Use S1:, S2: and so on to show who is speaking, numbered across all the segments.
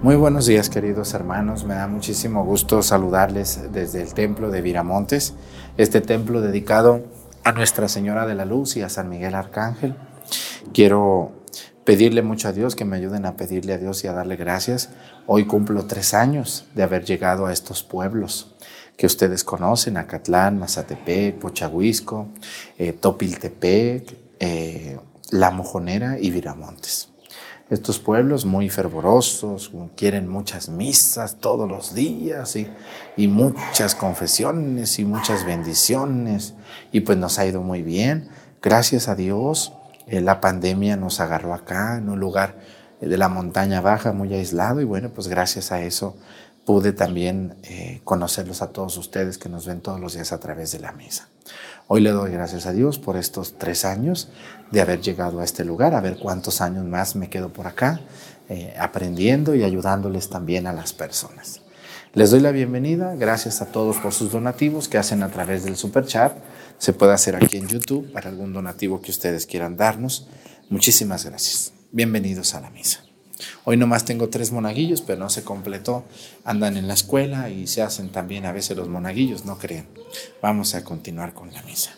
S1: Muy buenos días queridos hermanos, me da muchísimo gusto saludarles desde el templo de Viramontes, este templo dedicado a Nuestra Señora de la Luz y a San Miguel Arcángel. Quiero pedirle mucho a Dios, que me ayuden a pedirle a Dios y a darle gracias. Hoy cumplo tres años de haber llegado a estos pueblos que ustedes conocen, Acatlán, Mazatepec, Pochahuisco, eh, Topiltepec, eh, La Mojonera y Viramontes. Estos pueblos muy fervorosos, quieren muchas misas todos los días y, y muchas confesiones y muchas bendiciones y pues nos ha ido muy bien. Gracias a Dios, eh, la pandemia nos agarró acá en un lugar de la montaña baja muy aislado y bueno, pues gracias a eso pude también eh, conocerlos a todos ustedes que nos ven todos los días a través de la misa. Hoy le doy gracias a Dios por estos tres años de haber llegado a este lugar, a ver cuántos años más me quedo por acá, eh, aprendiendo y ayudándoles también a las personas. Les doy la bienvenida, gracias a todos por sus donativos que hacen a través del super chat. Se puede hacer aquí en YouTube para algún donativo que ustedes quieran darnos. Muchísimas gracias. Bienvenidos a la misa. Hoy nomás tengo tres monaguillos, pero no se completó. Andan en la escuela y se hacen también a veces los monaguillos, no creen. Vamos a continuar con la misa.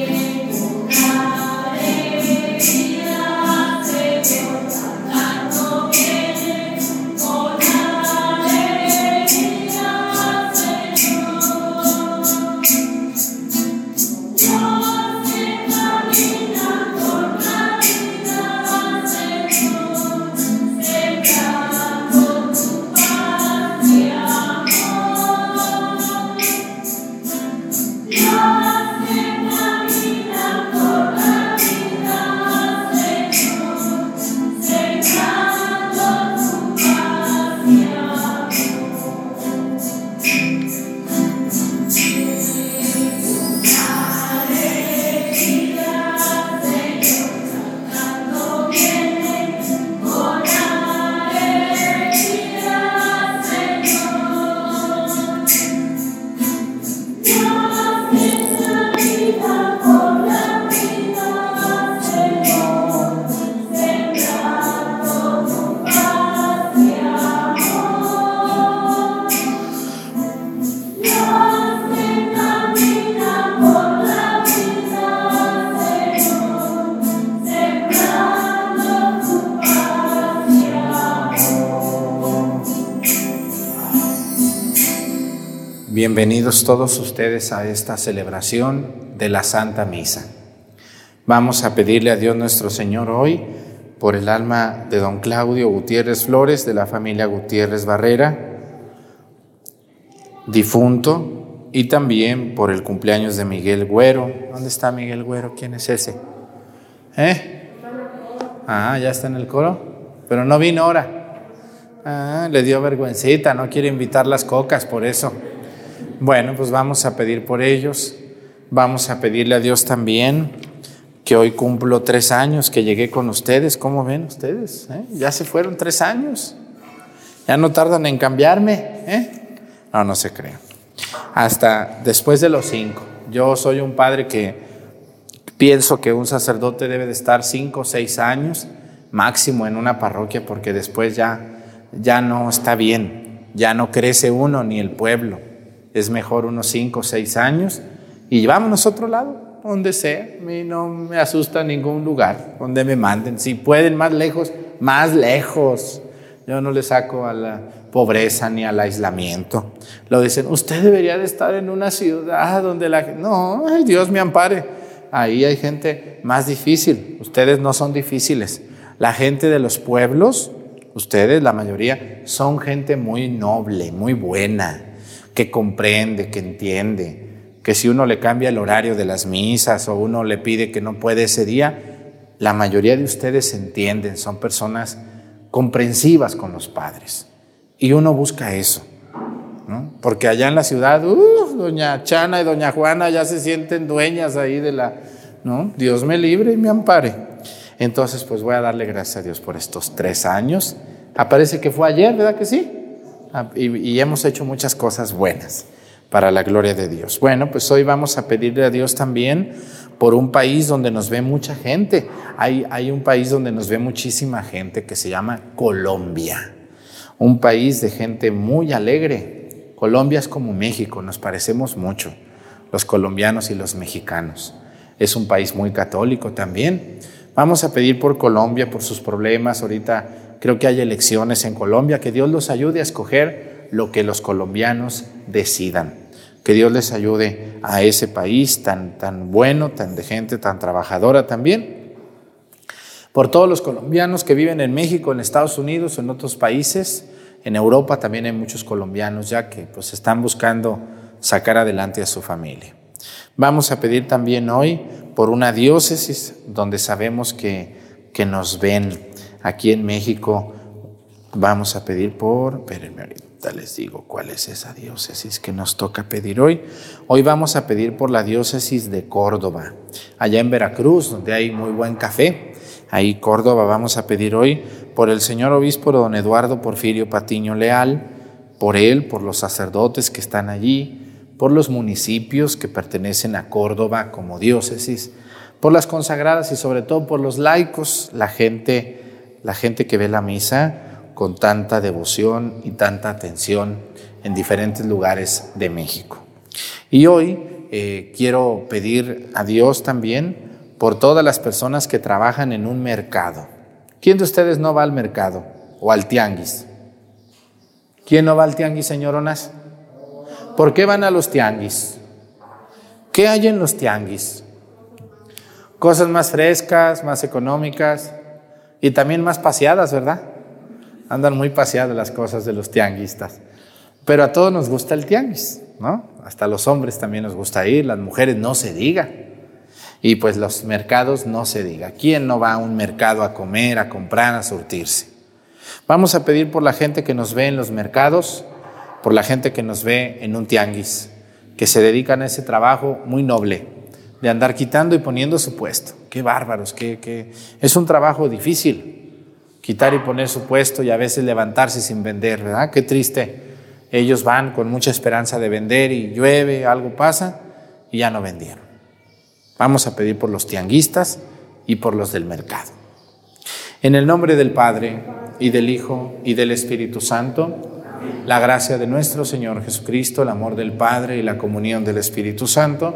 S1: Bienvenidos todos ustedes a esta celebración de la Santa Misa. Vamos a pedirle a Dios nuestro Señor hoy por el alma de don Claudio Gutiérrez Flores, de la familia Gutiérrez Barrera, difunto, y también por el cumpleaños de Miguel Güero. ¿Dónde está Miguel Güero? ¿Quién es ese? ¿Eh? Ah, ya está en el coro, pero no vino ahora. Ah, le dio vergüencita, no quiere invitar las cocas, por eso. Bueno, pues vamos a pedir por ellos. Vamos a pedirle a Dios también que hoy cumplo tres años que llegué con ustedes. ¿Cómo ven ustedes? ¿Eh? Ya se fueron tres años. Ya no tardan en cambiarme. ¿eh? No, no se crean. Hasta después de los cinco. Yo soy un padre que pienso que un sacerdote debe de estar cinco o seis años máximo en una parroquia porque después ya, ya no está bien. Ya no crece uno ni el pueblo es mejor unos 5 o 6 años y vámonos a otro lado, donde sea. A mí no me asusta ningún lugar, donde me manden. Si pueden más lejos, más lejos. Yo no le saco a la pobreza ni al aislamiento. Lo dicen, usted debería de estar en una ciudad donde la. No, Dios me ampare. Ahí hay gente más difícil. Ustedes no son difíciles. La gente de los pueblos, ustedes, la mayoría, son gente muy noble, muy buena que comprende, que entiende, que si uno le cambia el horario de las misas o uno le pide que no puede ese día, la mayoría de ustedes entienden, son personas comprensivas con los padres. Y uno busca eso. ¿no? Porque allá en la ciudad, uh, doña Chana y doña Juana ya se sienten dueñas ahí de la... ¿no? Dios me libre y me ampare. Entonces, pues voy a darle gracias a Dios por estos tres años Aparece que fue ayer, ¿verdad que sí? Ah, y, hemos hecho muchas cosas buenas para la gloria de Dios. Bueno, pues hoy vamos a pedirle a Dios también por un país donde nos ve mucha gente. Hay, hay un país donde nos ve muchísima gente que se llama Colombia, un país de gente muy alegre. Colombia es como México, nos parecemos mucho, los colombianos y los mexicanos. Es un país muy católico también. Vamos a pedir por Colombia, por sus problemas. Ahorita creo que hay elecciones en Colombia. Que Dios los ayude a escoger lo que los colombianos decidan. Que Dios les ayude a ese país tan, tan bueno, tan de gente, tan trabajadora también. Por todos los colombianos que viven en México, en Estados Unidos, en otros países. En Europa también hay muchos colombianos ya que pues están buscando sacar adelante a su familia. Vamos a pedir también hoy por una diócesis donde sabemos que, que nos ven aquí en México. Vamos a pedir por, espérenme ahorita les digo cuál es esa diócesis que nos toca pedir hoy. Hoy vamos a pedir por la diócesis de Córdoba, allá en Veracruz, donde hay muy buen café. Ahí Córdoba vamos a pedir hoy por el señor obispo don Eduardo Porfirio Patiño Leal, por él, por los sacerdotes que están allí, por los municipios que pertenecen a Córdoba como diócesis, por las consagradas y sobre todo por los laicos, la gente, la gente que ve la misa con tanta devoción y tanta atención en diferentes lugares de México. Y hoy eh, quiero pedir a Dios también por todas las personas que trabajan en un mercado. ¿Quién de ustedes no va al mercado o al tianguis? ¿Quién no va al tianguis, señoronas? ¿Por qué van a los tianguis? ¿Qué hay en los tianguis? Cosas más frescas, más económicas y también más paseadas, ¿verdad? Andan muy paseadas las cosas de los tianguistas. Pero a todos nos gusta el tianguis, ¿no? Hasta los hombres también nos gusta ir, las mujeres no se diga. Y pues los mercados no se diga. ¿Quién no va a un mercado a comer, a comprar, a surtirse? Vamos a pedir por la gente que nos ve en los mercados por la gente que nos ve en un tianguis, que se dedican a ese trabajo muy noble, de andar quitando y poniendo su puesto. Qué bárbaros, qué, es un trabajo difícil, quitar y poner su puesto y a veces levantarse sin vender, ¿verdad? Qué triste. Ellos van con mucha esperanza de vender y llueve, algo pasa y ya no vendieron. Vamos a pedir por los tianguistas y por los del mercado. En el nombre del Padre y del Hijo y del Espíritu Santo, la gracia de nuestro Señor Jesucristo, el amor del Padre y la comunión del Espíritu Santo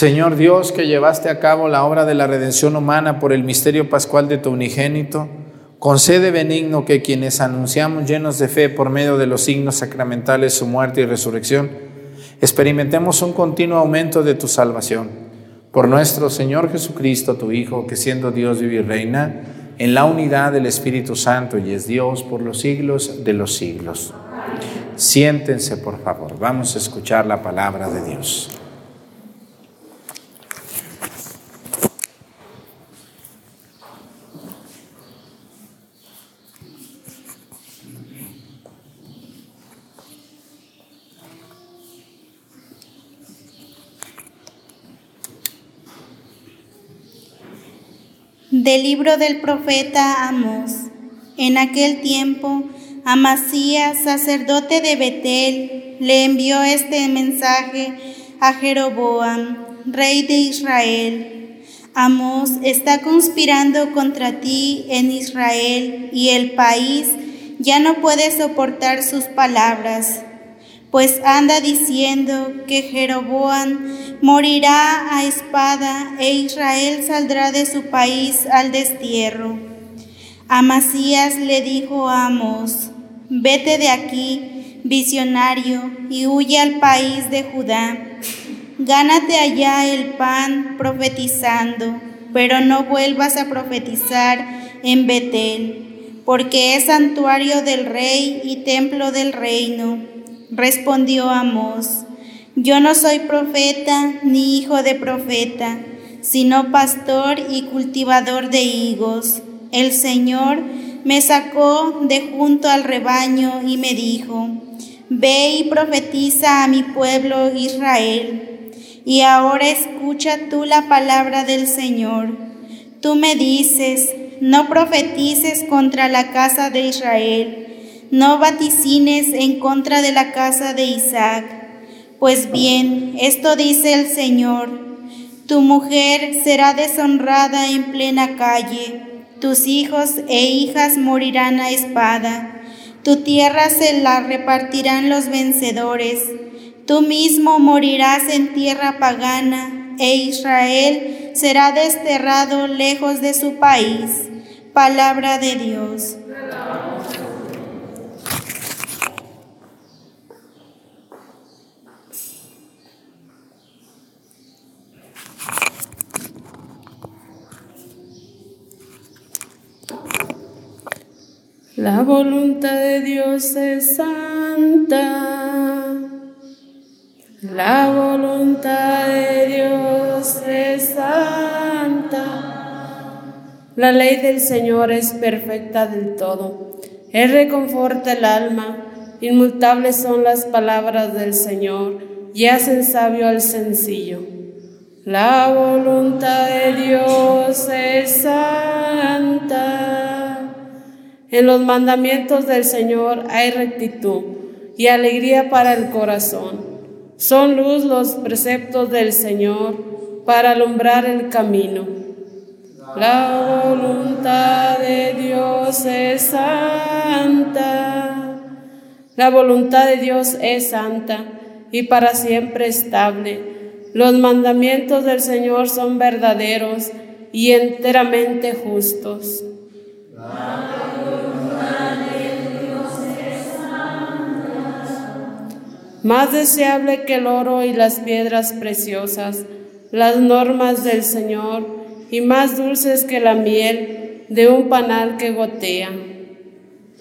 S1: Señor Dios, que llevaste a cabo la obra de la redención humana por el misterio pascual de tu unigénito, concede benigno que quienes anunciamos llenos de fe por medio de los signos sacramentales su muerte y resurrección, experimentemos un continuo aumento de tu salvación. Por nuestro Señor Jesucristo, tu Hijo, que siendo Dios vive y reina, en la unidad del Espíritu Santo y es Dios por los siglos de los siglos. Siéntense, por favor. Vamos a escuchar la palabra de Dios.
S2: Del libro del profeta Amos. En aquel tiempo, Amasías, sacerdote de Betel, le envió este mensaje a Jeroboam, rey de Israel. Amos está conspirando contra ti en Israel y el país ya no puede soportar sus palabras, pues anda diciendo que Jeroboam morirá a espada e Israel saldrá de su país al destierro. Amasías le dijo a Amos, vete de aquí, visionario, y huye al país de Judá. Gánate allá el pan profetizando, pero no vuelvas a profetizar en Betel, porque es santuario del rey y templo del reino. Respondió Amos, yo no soy profeta ni hijo de profeta, sino pastor y cultivador de higos. El Señor me sacó de junto al rebaño y me dijo, Ve y profetiza a mi pueblo Israel. Y ahora escucha tú la palabra del Señor. Tú me dices, no profetices contra la casa de Israel, no vaticines en contra de la casa de Isaac. Pues bien, esto dice el Señor, tu mujer será deshonrada en plena calle tus hijos e hijas morirán a espada, tu tierra se la repartirán los vencedores, tú mismo morirás en tierra pagana, e Israel será desterrado lejos de su país. Palabra de Dios.
S3: La voluntad de Dios es santa. La voluntad de Dios es santa. La ley del Señor es perfecta del todo. Él reconforta el alma. Inmutables son las palabras del Señor y hacen sabio al sencillo. La voluntad de Dios es santa. En los mandamientos del Señor hay rectitud y alegría para el corazón. Son luz los preceptos del Señor para alumbrar el camino. La voluntad de Dios es santa. La voluntad de Dios es santa y para siempre estable. Los mandamientos del Señor son verdaderos y enteramente justos. Más deseable que el oro y las piedras preciosas, las normas del Señor, y más dulces que la miel de un panal que gotea.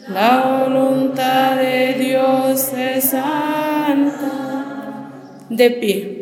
S3: La voluntad de Dios es santa. De pie.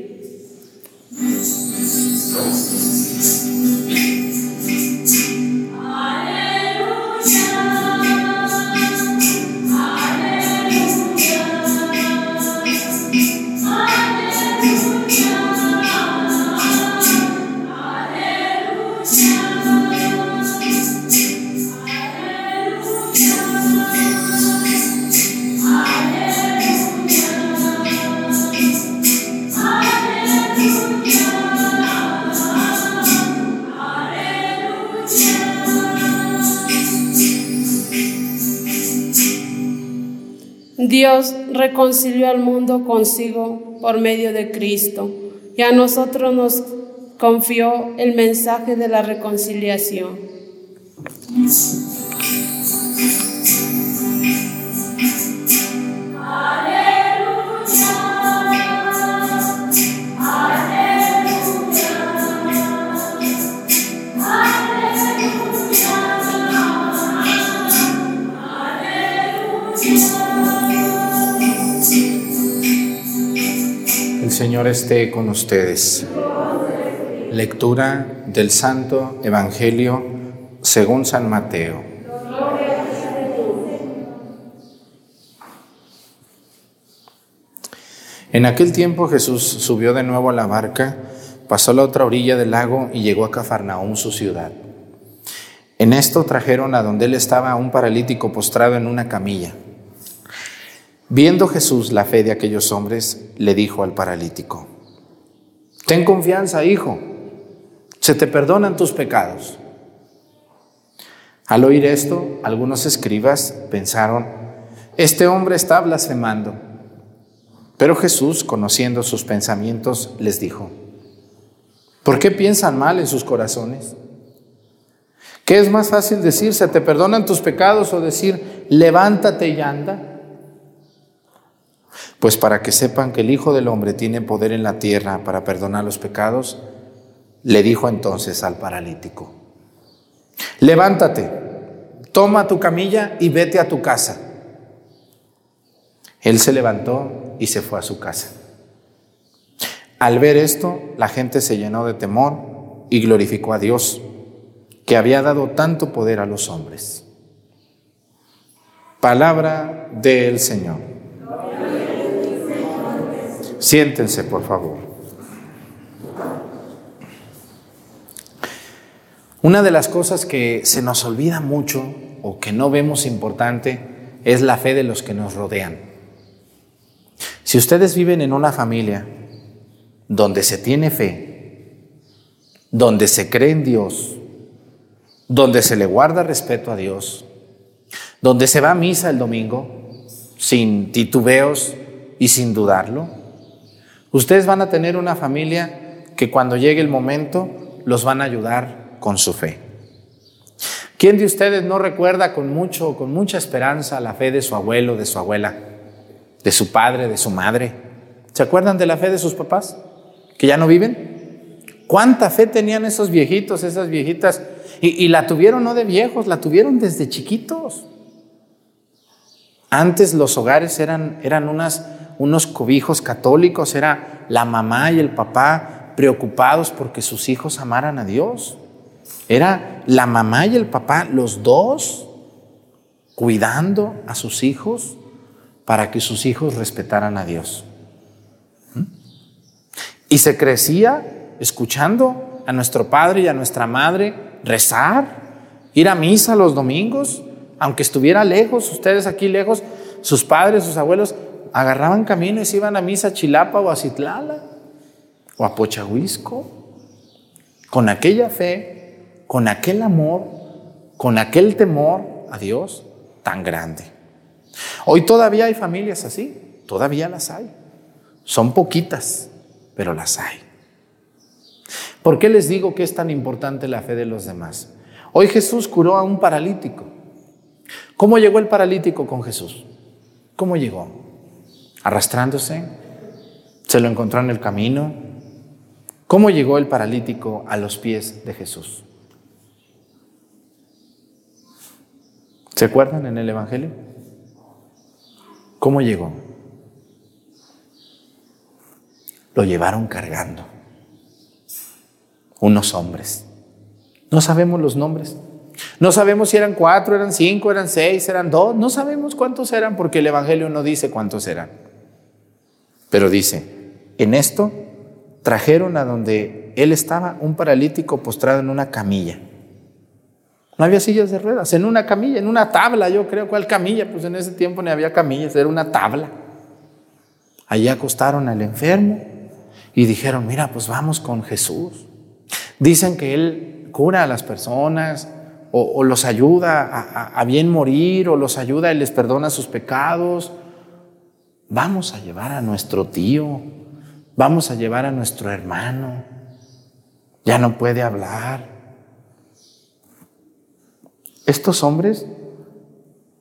S3: Dios reconcilió al mundo consigo por medio de Cristo y a nosotros nos confió el mensaje de la reconciliación.
S1: Señor esté con ustedes. Lectura del Santo Evangelio según San Mateo. En aquel tiempo Jesús subió de nuevo a la barca, pasó la otra orilla del lago y llegó a Cafarnaúm, su ciudad. En esto trajeron a donde él estaba un paralítico postrado en una camilla. Viendo Jesús la fe de aquellos hombres, le dijo al paralítico, Ten confianza, hijo, se te perdonan tus pecados. Al oír esto, algunos escribas pensaron, este hombre está blasfemando. Pero Jesús, conociendo sus pensamientos, les dijo, ¿por qué piensan mal en sus corazones? ¿Qué es más fácil decir, se te perdonan tus pecados o decir, levántate y anda? Pues para que sepan que el Hijo del Hombre tiene poder en la tierra para perdonar los pecados, le dijo entonces al paralítico, levántate, toma tu camilla y vete a tu casa. Él se levantó y se fue a su casa. Al ver esto, la gente se llenó de temor y glorificó a Dios que había dado tanto poder a los hombres. Palabra del Señor. Siéntense, por favor. Una de las cosas que se nos olvida mucho o que no vemos importante es la fe de los que nos rodean. Si ustedes viven en una familia donde se tiene fe, donde se cree en Dios, donde se le guarda respeto a Dios, donde se va a misa el domingo sin titubeos y sin dudarlo, ustedes van a tener una familia que cuando llegue el momento los van a ayudar con su fe. ¿Quién de ustedes no recuerda con mucho, con mucha esperanza la fe de su abuelo, de su abuela, de su padre, de su madre? ¿Se acuerdan de la fe de sus papás que ya no viven? ¿Cuánta fe tenían esos viejitos, esas viejitas y, la tuvieron no de viejos, la tuvieron desde chiquitos. Antes los hogares eran, eran unas, unos cobijos católicos, era la mamá y el papá preocupados porque sus hijos amaran a Dios. Era la mamá y el papá, los dos, cuidando a sus hijos para que sus hijos respetaran a Dios. ¿Mm? Y se crecía escuchando a nuestro padre y a nuestra madre rezar, ir a misa los domingos, aunque estuviera lejos, ustedes aquí lejos, sus padres, sus abuelos, agarraban camino y iban a misa a Chilapa o a Citlala o a Pochahuisco, con aquella fe, con aquel amor, con aquel temor a Dios tan grande. Hoy todavía hay familias así, todavía las hay. Son poquitas, pero las hay. ¿Por qué les digo que es tan importante la fe de los demás? Hoy Jesús curó a un paralítico. ¿Cómo llegó el paralítico con Jesús? ¿Cómo llegó? Arrastrándose. Se lo encontró en el camino. ¿Cómo llegó el paralítico a los pies de Jesús? ¿Se acuerdan en el Evangelio? ¿Cómo llegó? Lo llevaron cargando unos hombres. No sabemos los nombres. No sabemos si eran cuatro, eran cinco, eran seis, eran dos. No sabemos cuántos eran porque el Evangelio no dice cuántos eran. Pero dice, en esto trajeron a donde él estaba un paralítico postrado en una camilla. No había sillas de ruedas, en una camilla, en una tabla, yo creo. ¿Cuál camilla? Pues en ese tiempo no había camillas, era una tabla. Allí acostaron al enfermo y dijeron, mira, pues vamos con Jesús. Dicen que Él cura a las personas o, los ayuda a, a, bien morir o los ayuda y les perdona sus pecados. Vamos a llevar a nuestro tío, vamos a llevar a nuestro hermano. Ya no puede hablar. Estos hombres,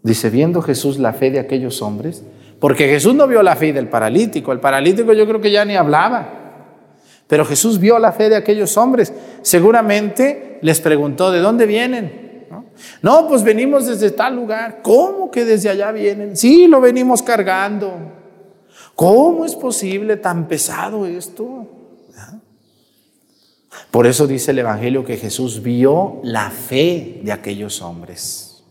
S1: dice, viendo Jesús la fe de aquellos hombres, porque Jesús no vio la fe del paralítico, el paralítico yo creo que ya ni hablaba. Pero Jesús vio la fe de aquellos hombres. Seguramente les preguntó, ¿de dónde vienen? ¿No? pues venimos desde tal lugar. ¿Cómo que desde allá vienen? Sí, lo venimos cargando. ¿Cómo es posible tan pesado esto? Por eso dice el Evangelio que Jesús vio la fe de aquellos hombres.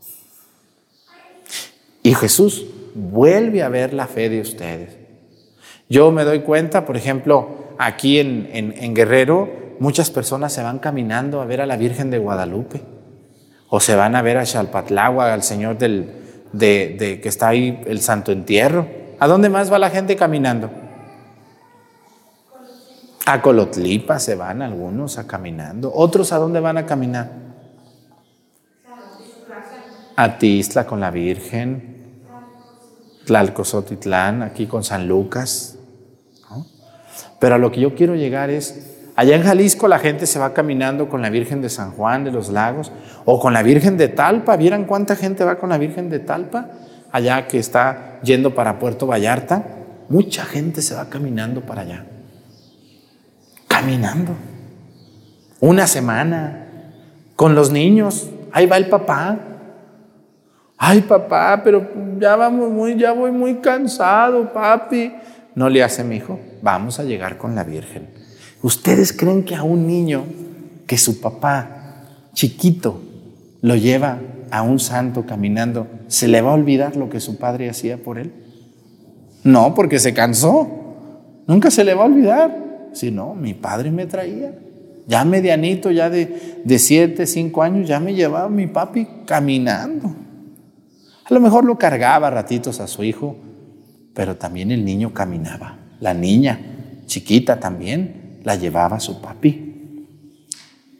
S1: Y Jesús vuelve a ver la fe de ustedes. Yo me doy cuenta, por ejemplo, aquí en, Guerrero, muchas personas se van caminando a ver a la Virgen de Guadalupe. O se van a ver a Xalpatlagua, al Señor del, de, de que está ahí el Santo Entierro. ¿A dónde más va la gente caminando? A Colotlipa se van algunos a caminando. ¿Otros a dónde van a caminar? A Tistla con la Virgen. Tlalcozotitlán, aquí con San Lucas. Pero a lo que yo quiero llegar es, allá en Jalisco la gente se va caminando con la Virgen de San Juan de los Lagos o con la Virgen de Talpa. ¿Vieran cuánta gente va con la Virgen de Talpa? Allá que está yendo para Puerto Vallarta. Mucha gente se va caminando para allá. Caminando. Una semana. Con los niños. Ahí va el papá. Ay, papá, pero ya vamos muy, ya voy muy cansado, papi. No le hace mi hijo. Vamos a llegar con la Virgen. ¿Ustedes creen que a un niño que su papá chiquito lo lleva a un santo caminando, se le va a olvidar lo que su padre hacía por él? No, porque se cansó. Nunca se le va a olvidar. Si no, mi padre me traía. Ya medianito, ya de, de siete, cinco años, ya me llevaba mi papi caminando. A lo mejor lo cargaba ratitos a su hijo, pero también el niño caminaba. La niña, chiquita también, la llevaba a su papi.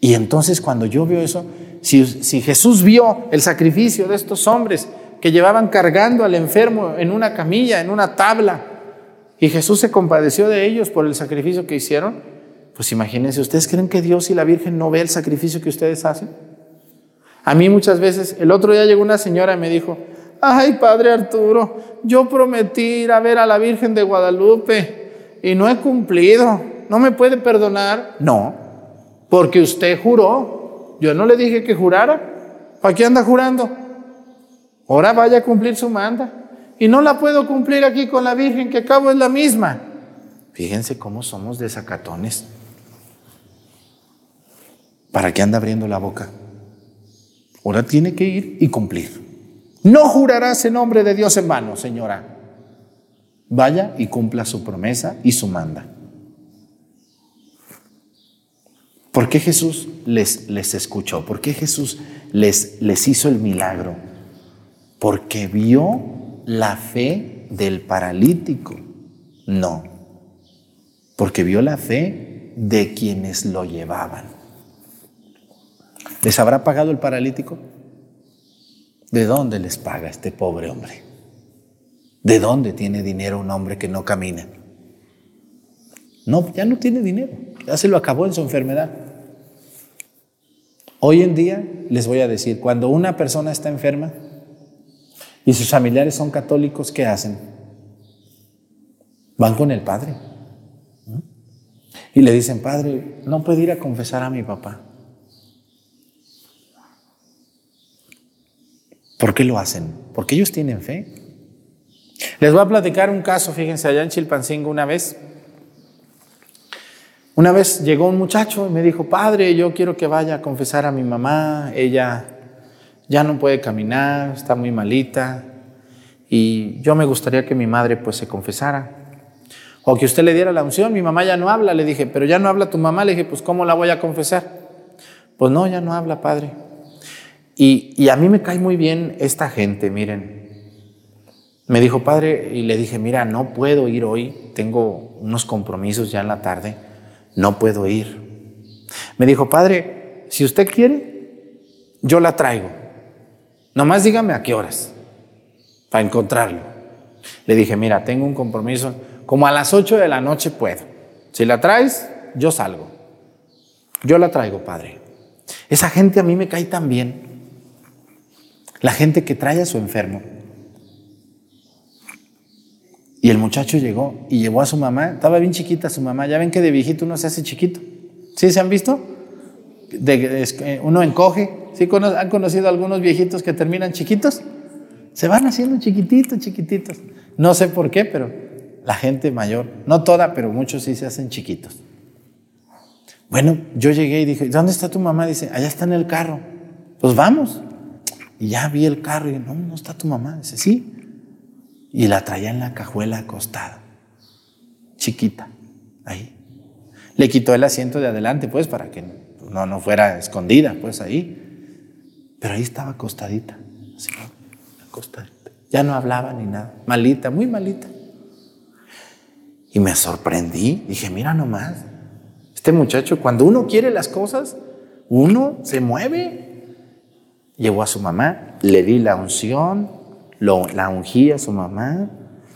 S1: Y entonces cuando yo veo eso, si, Jesús vio el sacrificio de estos hombres que llevaban cargando al enfermo en una camilla, en una tabla, y Jesús se compadeció de ellos por el sacrificio que hicieron, pues imagínense, ¿ustedes creen que Dios y la Virgen no ve el sacrificio que ustedes hacen? A mí muchas veces, el otro día llegó una señora y me dijo, ay Padre Arturo, yo prometí ir a ver a la Virgen de Guadalupe y no he cumplido, ¿no me puede perdonar? No, porque usted juró, yo no le dije que jurara, ¿para qué anda jurando? Ahora vaya a cumplir su manda y no la puedo cumplir aquí con la Virgen, que acabo es la misma. Fíjense cómo somos desacatones. ¿Para qué anda abriendo la boca? Ahora tiene que ir y cumplir. No jurarás en nombre de Dios en vano, señora. Vaya y cumpla su promesa y su manda. ¿Por qué Jesús les, les escuchó? ¿Por qué Jesús les, les hizo el milagro? Porque vio la fe del paralítico. No, porque vio la fe de quienes lo llevaban. ¿Les habrá pagado el paralítico? ¿De dónde les paga este pobre hombre? ¿De dónde tiene dinero un hombre que no camina? No, ya no tiene dinero, ya se lo acabó en su enfermedad. Hoy en día les voy a decir, cuando una persona está enferma y sus familiares son católicos, ¿qué hacen? Van con el padre y le dicen, padre, no puedo ir a confesar a mi papá. ¿Por qué lo hacen? Porque ellos tienen fe. Les voy a platicar un caso, fíjense, allá en Chilpancingo una vez. Una vez llegó un muchacho y me dijo, padre, yo quiero que vaya a confesar a mi mamá, ella ya no puede caminar, está muy malita, y yo me gustaría que mi madre pues se confesara. O que usted le diera la unción, mi mamá ya no habla, le dije, pero ya no habla tu mamá, le dije, pues ¿cómo la voy a confesar? Pues no, ya no habla, padre. Y, y, a mí me cae muy bien esta gente, miren. Me dijo, padre, y le dije, mira, no puedo ir hoy, tengo unos compromisos ya en la tarde, no puedo ir. Me dijo, padre, si usted quiere, yo la traigo. Nomás dígame a qué horas, para encontrarlo. Le dije, mira, tengo un compromiso, como a las 8 de la noche puedo. Si la traes, yo salgo. Yo la traigo, padre. Esa gente a mí me cae tan bien. La gente que trae a su enfermo. Y el muchacho llegó y llevó a su mamá. Estaba bien chiquita su mamá. Ya ven que de viejito uno se hace chiquito. ¿Sí se han visto? De, uno encoge. ¿Sí han conocido algunos viejitos que terminan chiquitos? Se van haciendo chiquititos, chiquititos. No sé por qué, pero la gente mayor, no toda, pero muchos sí se hacen chiquitos. Bueno, yo llegué y dije, ¿dónde está tu mamá? Dice, allá está en el carro. Pues vamos. Y ya vi el carro y no, no está tu mamá. Dice, sí. Y la traía en la cajuela acostada, chiquita, ahí. Le quitó el asiento de adelante, pues, para que no, no fuera escondida, pues, ahí. Pero ahí estaba acostadita, así, acostadita. Ya no hablaba ni nada, malita, muy malita. Y me sorprendí, dije, mira nomás, este muchacho, cuando uno quiere las cosas, uno se mueve. Llevó a su mamá, le di la unción, lo, la ungí a su mamá,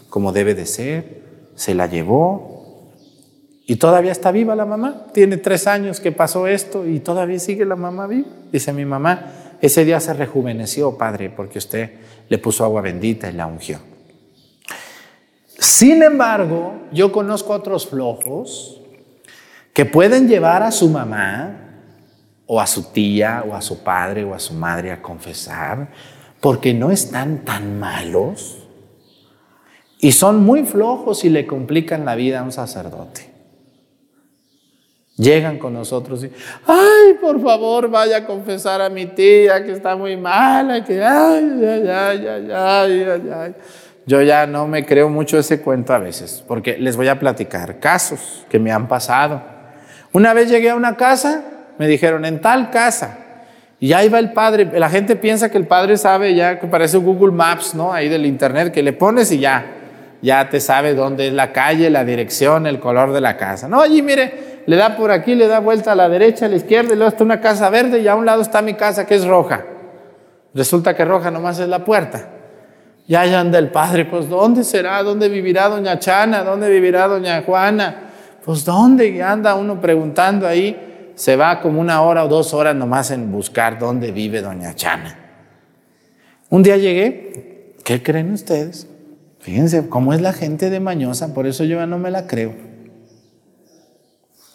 S1: como debe de ser, se la llevó. Y todavía está viva la mamá. Tiene tres años que pasó esto y todavía sigue la mamá viva. Dice mi mamá, ese día se rejuveneció, padre, porque usted le puso agua bendita y la ungió. Sin embargo, yo conozco otros flojos que pueden llevar a su mamá o a su tía o a su padre o a su madre a confesar porque no están tan malos y son muy flojos y le complican la vida a un sacerdote. Llegan con nosotros y, ay, por favor, vaya a confesar a mi tía que está muy mala, que, ay, ay, ay, ay, ay, ay, ay. Yo ya no me creo mucho ese cuento a veces, porque les voy a platicar casos que me han pasado. Una vez llegué a una casa, me dijeron, en tal casa, y ahí va el padre. La gente piensa que el padre sabe ya, que parece Google Maps, ¿no? Ahí del internet, que le pones y ya, ya te sabe dónde es la calle, la dirección, el color de la casa. No, allí mire, le da por aquí, le da vuelta a la derecha, a la izquierda, y luego está una casa verde y a un lado está mi casa que es roja. Resulta que roja nomás es la puerta. Y ahí anda el padre, pues ¿dónde será? ¿Dónde vivirá doña Chana? ¿Dónde vivirá doña Juana? Pues ¿dónde? Anda uno preguntando ahí, se va como una hora o dos horas nomás en buscar dónde vive doña Chana. Un día llegué, ¿qué creen ustedes? Fíjense cómo es la gente de mañosa, por eso yo ya no me la creo.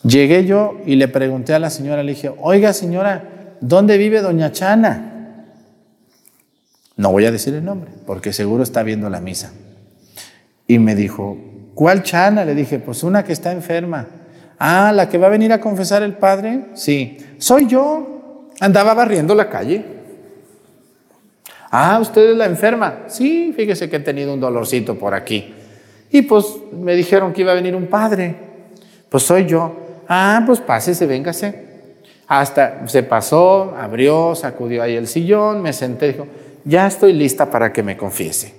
S1: Llegué yo y le pregunté a la señora, le dije, oiga señora, ¿dónde vive doña Chana? No voy a decir el nombre, porque seguro está viendo la misa. Y me dijo, ¿cuál chana? Le dije, pues una que está enferma. Ah, la que va a venir a confesar el padre. Sí, soy yo. Andaba barriendo la calle. Ah, usted es la enferma. Sí, fíjese que he tenido un dolorcito por aquí. Y pues me dijeron que iba a venir un padre. Pues soy yo. Ah, pues pásese, véngase. Hasta se pasó, abrió, sacudió ahí el sillón, me senté, dijo, ya estoy lista para que me confiese.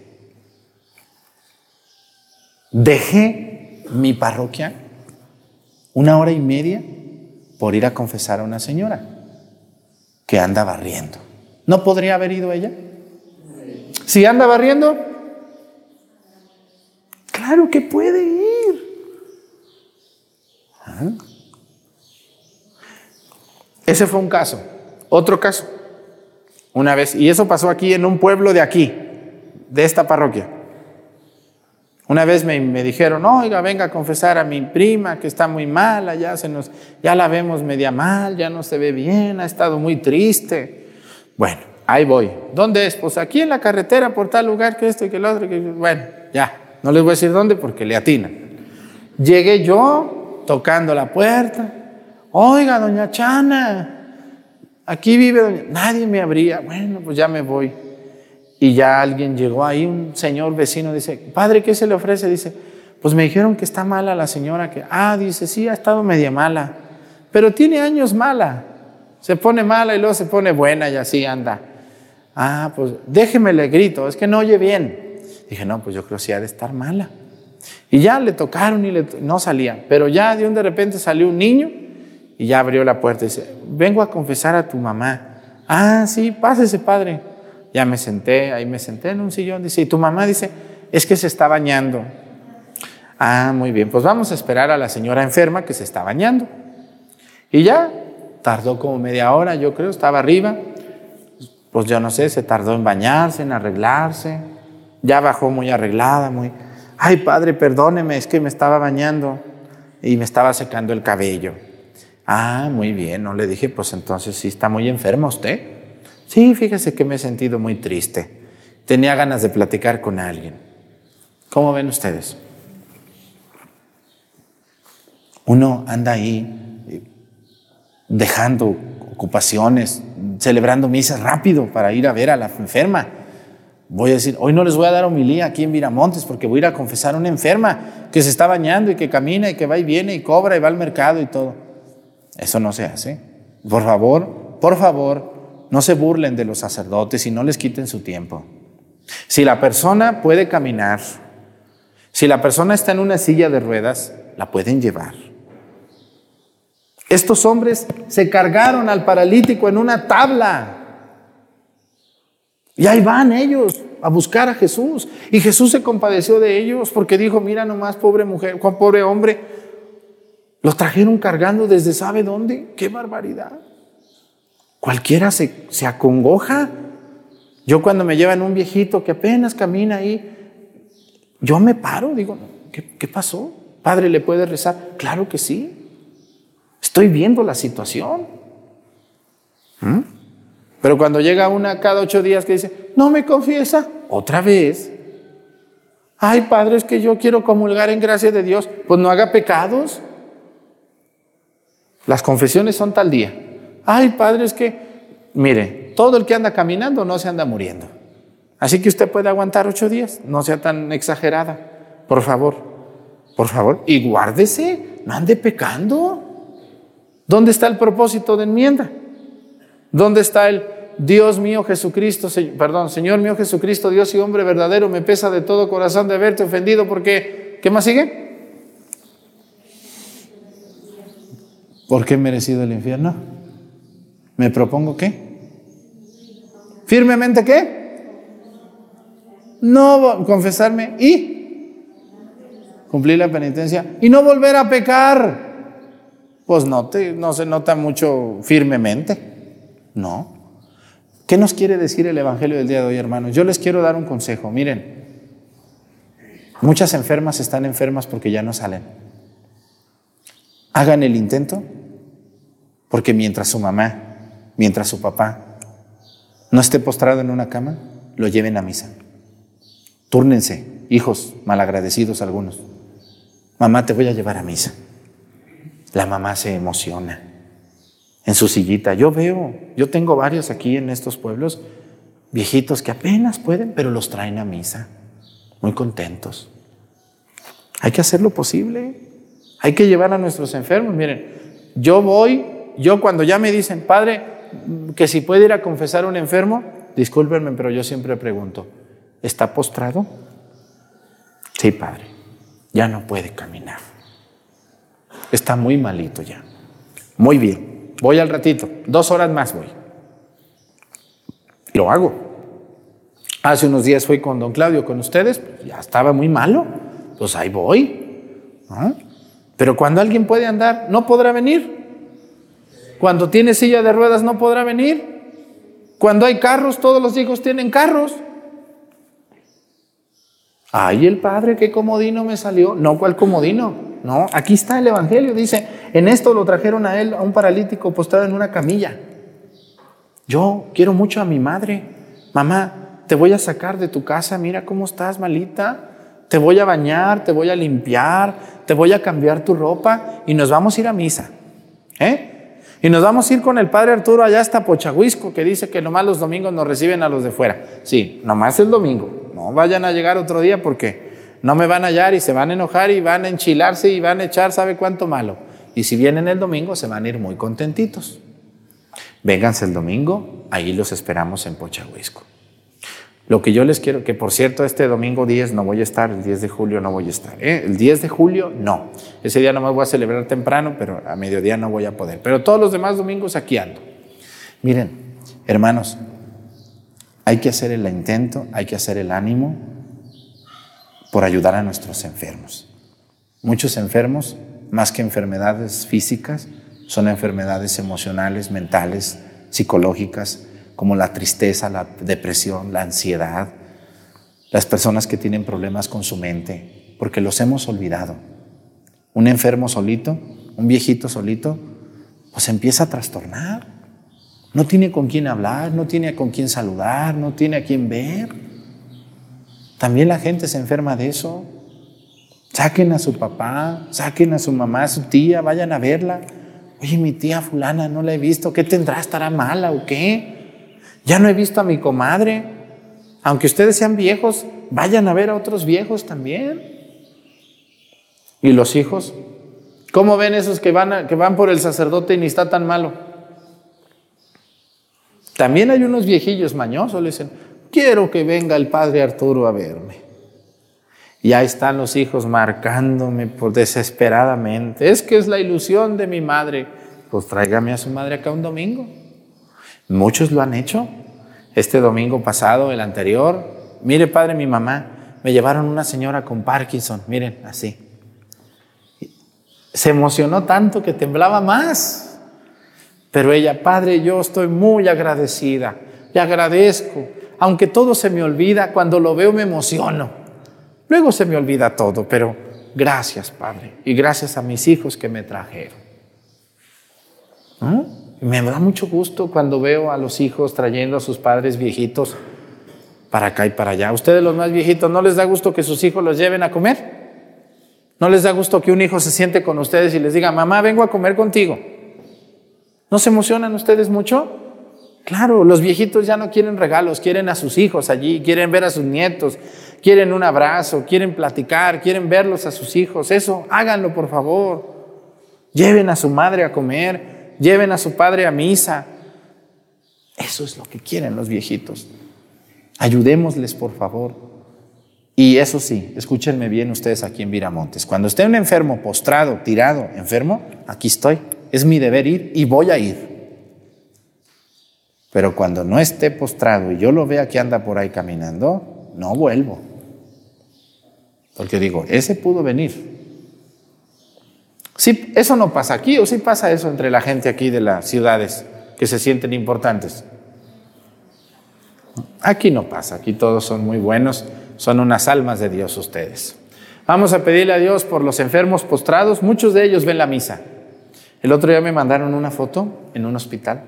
S1: Dejé mi parroquia una hora y media por ir a confesar a una señora que anda barriendo. ¿No podría haber ido ella? Si anda barriendo, claro que puede ir. ¿Ah? Ese fue un caso. Otro caso. Una vez, y eso pasó aquí en un pueblo de aquí, de esta parroquia. Una vez me, dijeron, oiga, venga a confesar a mi prima que está muy mala, ya, se nos, ya la vemos media mal, ya no se ve bien, ha estado muy triste. Bueno, ahí voy. ¿Dónde es? Pues aquí en la carretera, por tal lugar que esto y que el otro. Bueno, ya, no les voy a decir dónde porque le atinan. Llegué yo tocando la puerta. Oiga, doña Chana, Aquí vive doña, nadie me abría, bueno, pues ya me voy. Y ya alguien llegó ahí, un señor vecino, dice, padre, ¿qué se le ofrece? Dice, pues me dijeron que está mala la señora, que, ah, dice, sí, ha estado media mala, pero tiene años mala. Se pone mala y luego se pone buena y así anda. Ah, pues déjeme le grito, es que no oye bien. Dije, no, pues yo creo que sí ha de estar mala. Y ya le tocaron y le, no salía, pero ya de un de repente salió un niño y ya abrió la puerta y dice, vengo a confesar a tu mamá. Ah, sí, pásese, padre. Ya me senté, ahí me senté en un sillón. Dice, y tu mamá dice, es que se está bañando. Ah, muy bien, pues vamos a esperar a la señora enferma que se está bañando. Y ya, tardó como media hora, yo creo, estaba arriba. Pues yo no sé, se tardó en bañarse, en arreglarse. Ya bajó muy arreglada, muy... Ay, padre, perdóneme, es que me estaba bañando y me estaba secando el cabello. Ah, muy bien, no le dije, pues entonces sí está muy enferma usted. Sí, fíjese que me he sentido muy triste. Tenía ganas de platicar con alguien. ¿Cómo ven ustedes? Uno anda ahí eh, dejando ocupaciones, celebrando misas rápido para ir a ver a la enferma. Voy a decir, hoy no les voy a dar homilía aquí en Miramontes porque voy a ir a confesar a una enferma que se está bañando y que camina y que va y viene y cobra y va al mercado y todo. Eso no se hace. Por favor, por favor, no se burlen de los sacerdotes y no les quiten su tiempo. Si la persona puede caminar, si la persona está en una silla de ruedas, la pueden llevar. Estos hombres se cargaron al paralítico en una tabla. Y ahí van ellos a buscar a Jesús. Y Jesús se compadeció de ellos porque dijo, mira nomás, pobre mujer, pobre hombre, lo trajeron cargando desde sabe dónde. ¡Qué barbaridad! Cualquiera se, se acongoja. Yo cuando me llevan un viejito que apenas camina ahí, yo me paro, digo, ¿qué, qué pasó? Padre, ¿le puede rezar? Claro que sí. Estoy viendo la situación. ¿Mm? Pero cuando llega una cada ocho días que dice, no me confiesa, otra vez. Ay, padre, es que yo quiero comulgar en gracia de Dios. Pues no haga pecados. Las confesiones son tal día. Ay, padre, es que, mire, todo el que anda caminando no se anda muriendo. Así que usted puede aguantar ocho días, no sea tan exagerada. Por favor, por favor, y guárdese, no ande pecando. ¿Dónde está el propósito de enmienda? ¿Dónde está el Dios mío Jesucristo, perdón, Señor mío Jesucristo, Dios y hombre verdadero, me pesa de todo corazón de haberte ofendido porque, ¿qué más sigue? ¿Por qué he merecido el infierno? ¿Me propongo qué? ¿Firmemente qué? No confesarme y cumplir la penitencia y no volver a pecar. Pues no, te, no se nota mucho firmemente. No. ¿Qué nos quiere decir el Evangelio del día de hoy, hermanos? Yo les quiero dar un consejo. Miren, muchas enfermas están enfermas porque ya no salen. Hagan el intento porque mientras su mamá, mientras su papá no esté postrado en una cama, lo lleven a misa. Túrnense, hijos malagradecidos algunos. Mamá, te voy a llevar a misa. La mamá se emociona en su sillita. Yo veo, yo tengo varios aquí en estos pueblos, viejitos que apenas pueden, pero los traen a misa, muy contentos. Hay que hacer lo posible. Hay que llevar a nuestros enfermos. Miren, yo voy, yo cuando ya me dicen, padre, que si puede ir a confesar a un enfermo, discúlpenme, pero yo siempre pregunto, ¿está postrado? Sí, padre, ya no puede caminar. Está muy malito ya. Muy bien. Voy al ratito. Dos horas más voy. Lo hago. Hace unos días fui con don Claudio, con ustedes. Pues ya estaba muy malo. Pues ahí voy. Pero cuando alguien puede andar, no podrá venir. Cuando tiene silla de ruedas, no podrá venir. Cuando hay carros, todos los hijos tienen carros. Ay, el padre, qué comodino me salió. No, ¿cuál comodino? No, aquí está el Evangelio. Dice, en esto lo trajeron a él, a un paralítico postrado en una camilla. Yo quiero mucho a mi madre. Mamá, te voy a sacar de tu casa, mira cómo estás malita. Te voy a bañar, te voy a limpiar, te voy a cambiar tu ropa y nos vamos a ir a misa. ¿Eh? Y nos vamos a ir con el padre Arturo allá hasta Pochahuisco, que dice que nomás los domingos nos reciben a los de fuera. Sí, nomás el domingo. No vayan a llegar otro día porque no me van a hallar y se van a enojar y van a enchilarse y van a echar sabe cuánto malo. Y si vienen el domingo se van a ir muy contentitos. Vénganse el domingo, ahí los esperamos en Pochahuisco. Lo que yo les quiero, que por cierto, este domingo 10 no voy a estar, el 10 de julio no voy a estar. ¿eh? El 10 de julio no. Ese día no me voy a celebrar temprano, pero a mediodía no voy a poder. Pero todos los demás domingos aquí ando. Miren, hermanos, hay que hacer el intento, hay que hacer el ánimo, por ayudar a nuestros enfermos. Muchos enfermos, más que enfermedades físicas, son enfermedades emocionales, mentales, psicológicas, como la tristeza, la depresión, la ansiedad, las personas que tienen problemas con su mente, porque los hemos olvidado. Un enfermo solito, un viejito solito, pues empieza a trastornar. No tiene con quién hablar, no tiene con quién saludar, no tiene a quién ver. También la gente se enferma de eso. Saquen a su papá, saquen a su mamá, a su tía, vayan a verla. Oye, mi tía fulana no la he visto, ¿qué tendrá? ¿Estará mala o qué? Ya no he visto a mi comadre. Aunque ustedes sean viejos, vayan a ver a otros viejos también. ¿Y los hijos? ¿Cómo ven esos que van, que van por el sacerdote y ni está tan malo? También hay unos viejillos mañosos, le dicen, quiero que venga el padre Arturo a verme. Y ahí están los hijos marcándome por desesperadamente. Es que es la ilusión de mi madre. Pues tráigame a su madre acá un domingo. Muchos lo han hecho. Este domingo pasado, el anterior. Mire, padre, mi mamá, me llevaron una señora con Parkinson. Miren, así. Se emocionó tanto que temblaba más. Pero ella, padre, yo estoy muy agradecida. Le agradezco. Aunque todo se me olvida, cuando lo veo me emociono. Luego se me olvida todo, pero gracias, Padre, y gracias a mis hijos que me trajeron. Me da mucho gusto cuando veo a los hijos trayendo a sus padres viejitos para acá y para allá. ¿Ustedes los más viejitos no les da gusto que sus hijos los lleven a comer? ¿No les da gusto que un hijo se siente con ustedes y les diga, mamá, vengo a comer contigo? ¿No se emocionan ustedes mucho? Claro, los viejitos ya no quieren regalos, quieren a sus hijos allí, quieren ver a sus nietos, quieren un abrazo, quieren platicar, quieren verlos a sus hijos. Eso, háganlo por favor. Lleven a su madre a comer, lleven a su padre a misa. Eso es lo que quieren los viejitos. Ayudémosles por favor. Y eso sí, escúchenme bien ustedes aquí en Viramontes. Cuando esté un enfermo, postrado, tirado, enfermo, aquí estoy. Es mi deber ir y voy a ir. Pero cuando no esté postrado y yo lo vea que anda por ahí caminando, no vuelvo. Porque digo, ese pudo venir. Sí, eso no pasa aquí, o sí pasa eso entre la gente aquí de las ciudades que se sienten importantes. Aquí no pasa, aquí todos son muy buenos, son unas almas de Dios ustedes. Vamos a pedirle a Dios por los enfermos postrados, muchos de ellos ven la misa. El otro día me mandaron una foto en un hospital,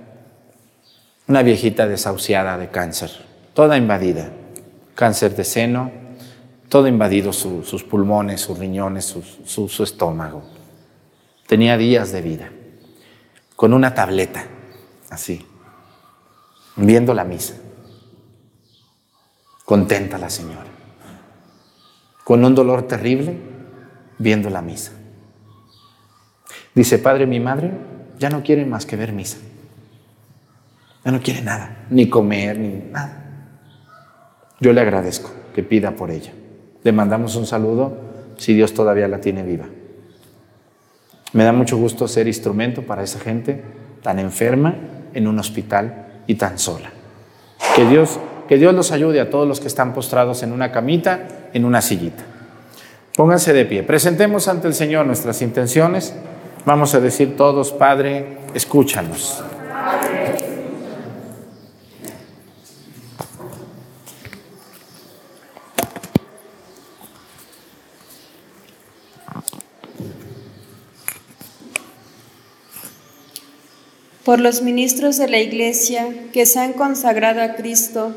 S1: una viejita desahuciada de cáncer, toda invadida, cáncer de seno, todo invadido sus pulmones, sus riñones, su, estómago. Tenía días de vida, con una tableta, así, viendo la misa. Contenta la señora, con un dolor terrible, viendo la misa. Dice, padre, mi madre ya no quiere más que ver misa. Ya no quiere nada, ni comer, ni nada. Yo le agradezco que pida por ella. Le mandamos un saludo si Dios todavía la tiene viva. Me da mucho gusto ser instrumento para esa gente tan enferma en un hospital y tan sola. Que Dios, que Dios los ayude a todos los que están postrados en una camita, en una sillita. Pónganse de pie. Presentemos ante el Señor nuestras intenciones. Vamos a decir todos, Padre, escúchanos.
S4: Por los ministros de la Iglesia que se han consagrado a Cristo,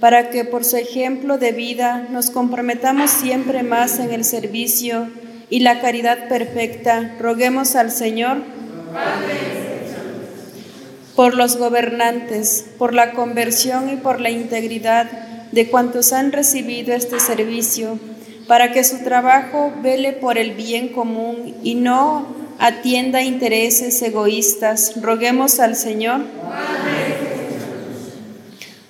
S4: para que por su ejemplo de vida nos comprometamos siempre más en el servicio y la caridad perfecta, roguemos al Señor. Por los gobernantes, por la conversión y por la integridad de cuantos han recibido este servicio, para que su trabajo vele por el bien común y no atienda intereses egoístas. Roguemos al Señor.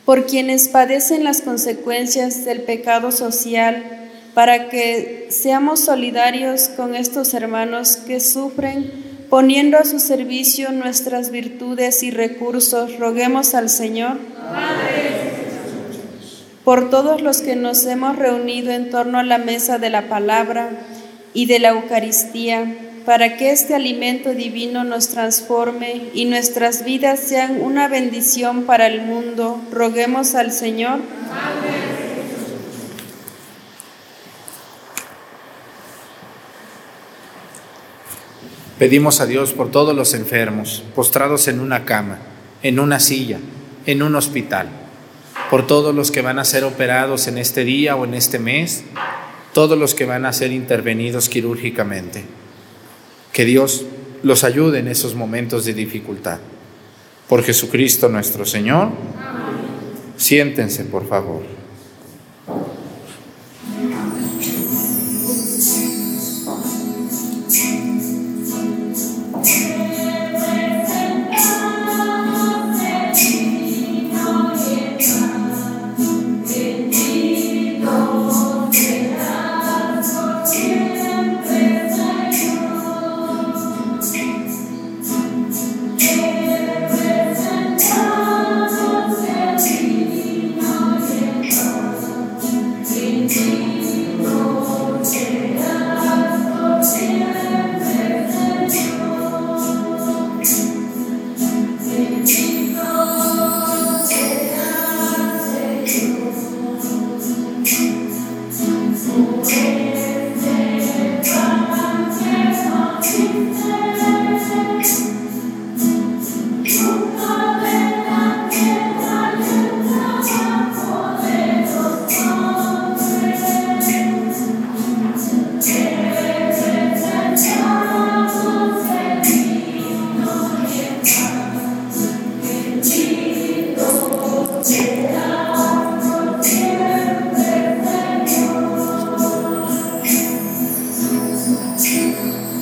S4: Por quienes padecen las consecuencias del pecado social, para que seamos solidarios con estos hermanos que sufren, poniendo a su servicio nuestras virtudes y recursos, roguemos al Señor. Por todos los que nos hemos reunido en torno a la mesa de la palabra y de la Eucaristía, para que este alimento divino nos transforme y nuestras vidas sean una bendición para el mundo. Roguemos al Señor.
S1: Pedimos a Dios por todos los enfermos, postrados en una cama, en una silla, en un hospital, por todos los que van a ser operados en este día o en este mes, todos los que van a ser intervenidos quirúrgicamente que Dios los ayude en esos momentos de dificultad. Por Jesucristo nuestro Señor. Siéntense, por favor.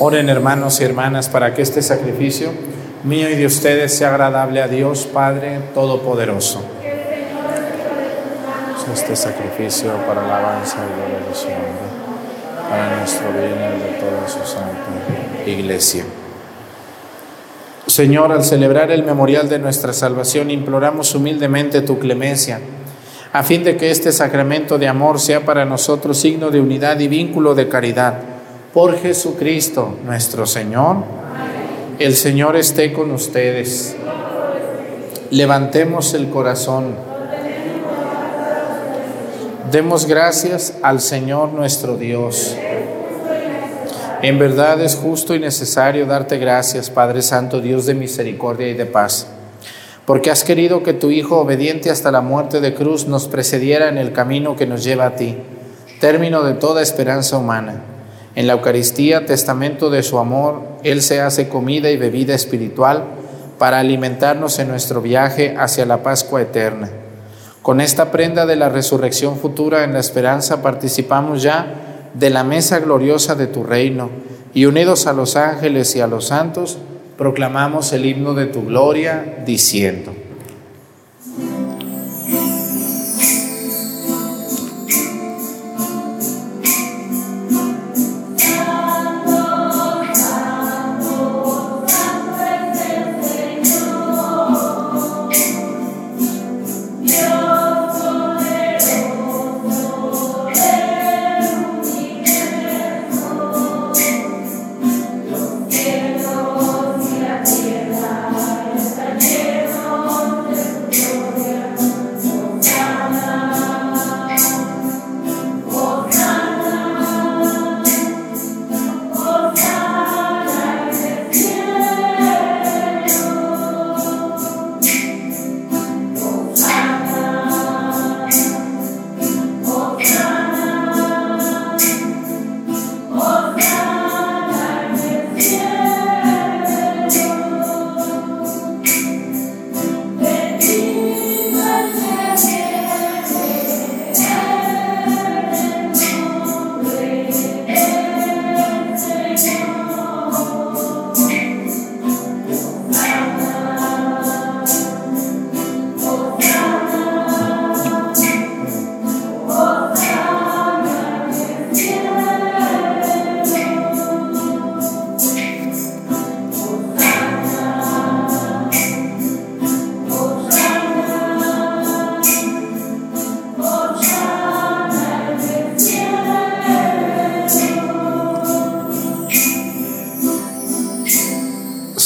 S1: Oren hermanos y hermanas para que este sacrificio mío y de ustedes sea agradable a Dios Padre Todopoderoso. Este sacrificio para la alabanza y gloria de su nombre, para nuestro bien y de toda su santa iglesia. Señor, al celebrar el memorial de nuestra salvación, imploramos humildemente tu clemencia, a fin de que este sacramento de amor sea para nosotros signo de unidad y vínculo de caridad. Por Jesucristo nuestro Señor. El Señor esté con ustedes. Levantemos el corazón. Demos gracias al Señor nuestro Dios. En verdad es justo y necesario darte gracias, Padre Santo, Dios de misericordia y de paz, porque has querido que tu Hijo, obediente hasta la muerte de cruz, nos precediera en el camino que nos lleva a ti, término de toda esperanza humana. En la Eucaristía, testamento de su amor, Él se hace comida y bebida espiritual para alimentarnos en nuestro viaje hacia la Pascua eterna. Con esta prenda de la resurrección futura en la esperanza participamos ya de la mesa gloriosa de tu reino, y unidos a los ángeles y a los santos, proclamamos el himno de tu gloria, diciendo,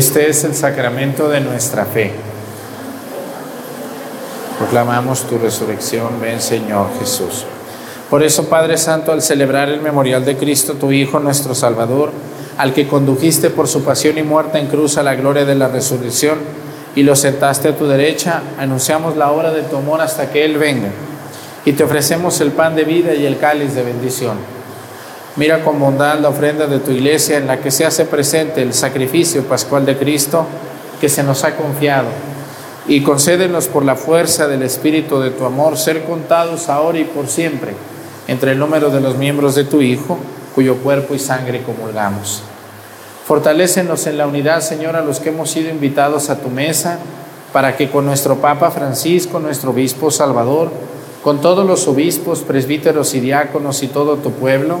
S1: Este es el sacramento de nuestra fe. Proclamamos tu resurrección, ven Señor Jesús. Por eso, Padre Santo, al celebrar el memorial de Cristo, tu Hijo, nuestro Salvador, al que condujiste por su pasión y muerte en cruz a la gloria de la resurrección y lo sentaste a tu derecha, anunciamos la hora de tu amor hasta que Él venga. Y te ofrecemos el pan de vida y el cáliz de bendición. Mira con bondad la ofrenda de tu iglesia en la que se hace presente el sacrificio pascual de Cristo que se nos ha confiado. Y concédenos por la fuerza del Espíritu de tu amor ser contados ahora y por siempre entre el número de los miembros de tu Hijo, cuyo cuerpo y sangre comulgamos. Fortalécenos en la unidad, Señor, a los que hemos sido invitados a tu mesa, para que con nuestro Papa Francisco, nuestro Obispo Salvador, con todos los obispos, presbíteros y diáconos y todo tu pueblo,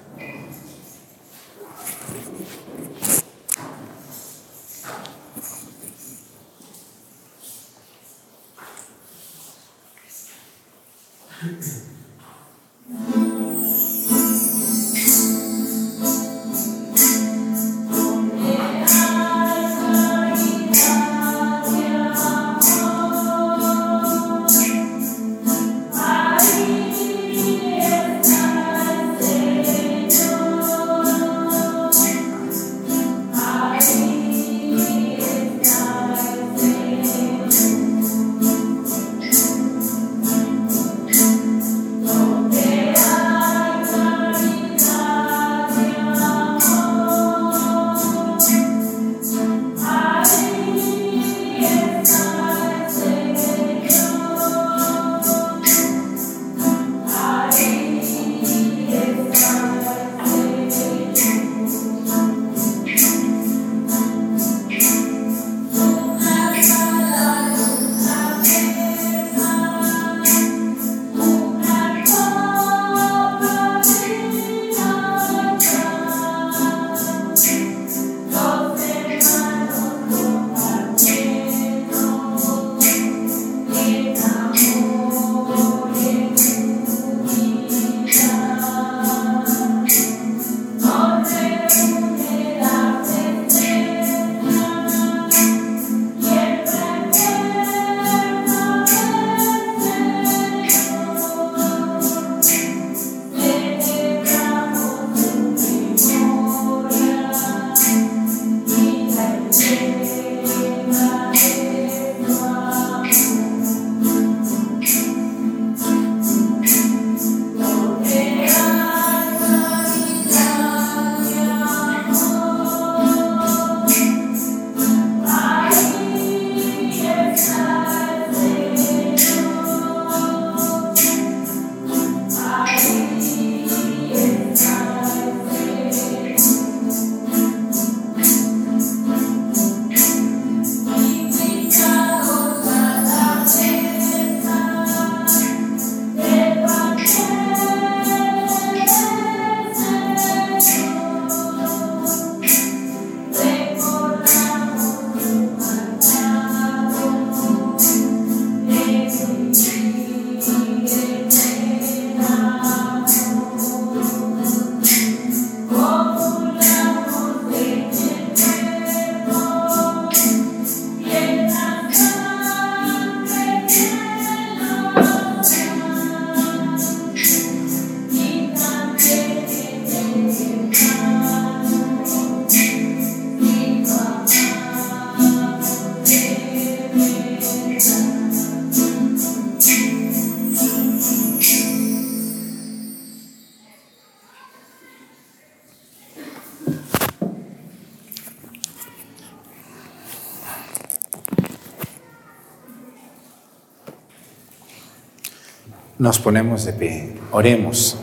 S1: Nos ponemos de pie, oremos.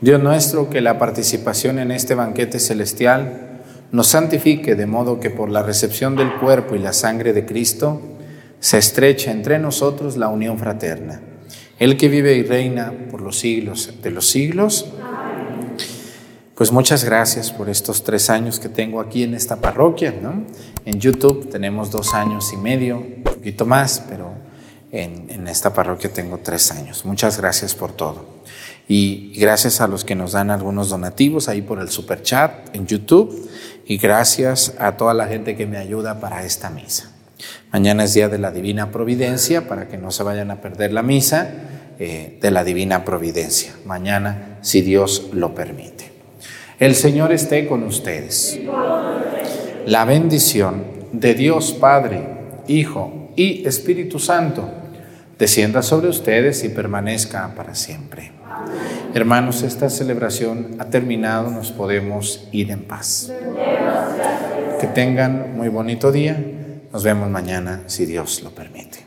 S1: Dios nuestro, que la participación en este banquete celestial nos santifique de modo que por la recepción del cuerpo y la sangre de Cristo se estreche entre nosotros la unión fraterna. El que vive y reina por los siglos de los siglos. Pues muchas gracias por estos tres años que tengo aquí en esta parroquia. ¿no? En YouTube tenemos dos años y medio, un poquito más, pero en, esta parroquia tengo tres años. Muchas gracias por todo. Y gracias a los que nos dan algunos donativos ahí por el super chat en YouTube. Y gracias a toda la gente que me ayuda para esta misa. Mañana es día de la Divina Providencia para que no se vayan a perder la misa eh, de la Divina Providencia. Mañana, si Dios lo permite. El Señor esté con ustedes. La bendición de Dios Padre, Hijo y Espíritu Santo descienda sobre ustedes y permanezca para siempre. Hermanos, esta celebración ha terminado, nos podemos ir en paz. Que tengan muy bonito día. Nos vemos mañana, si Dios lo permite.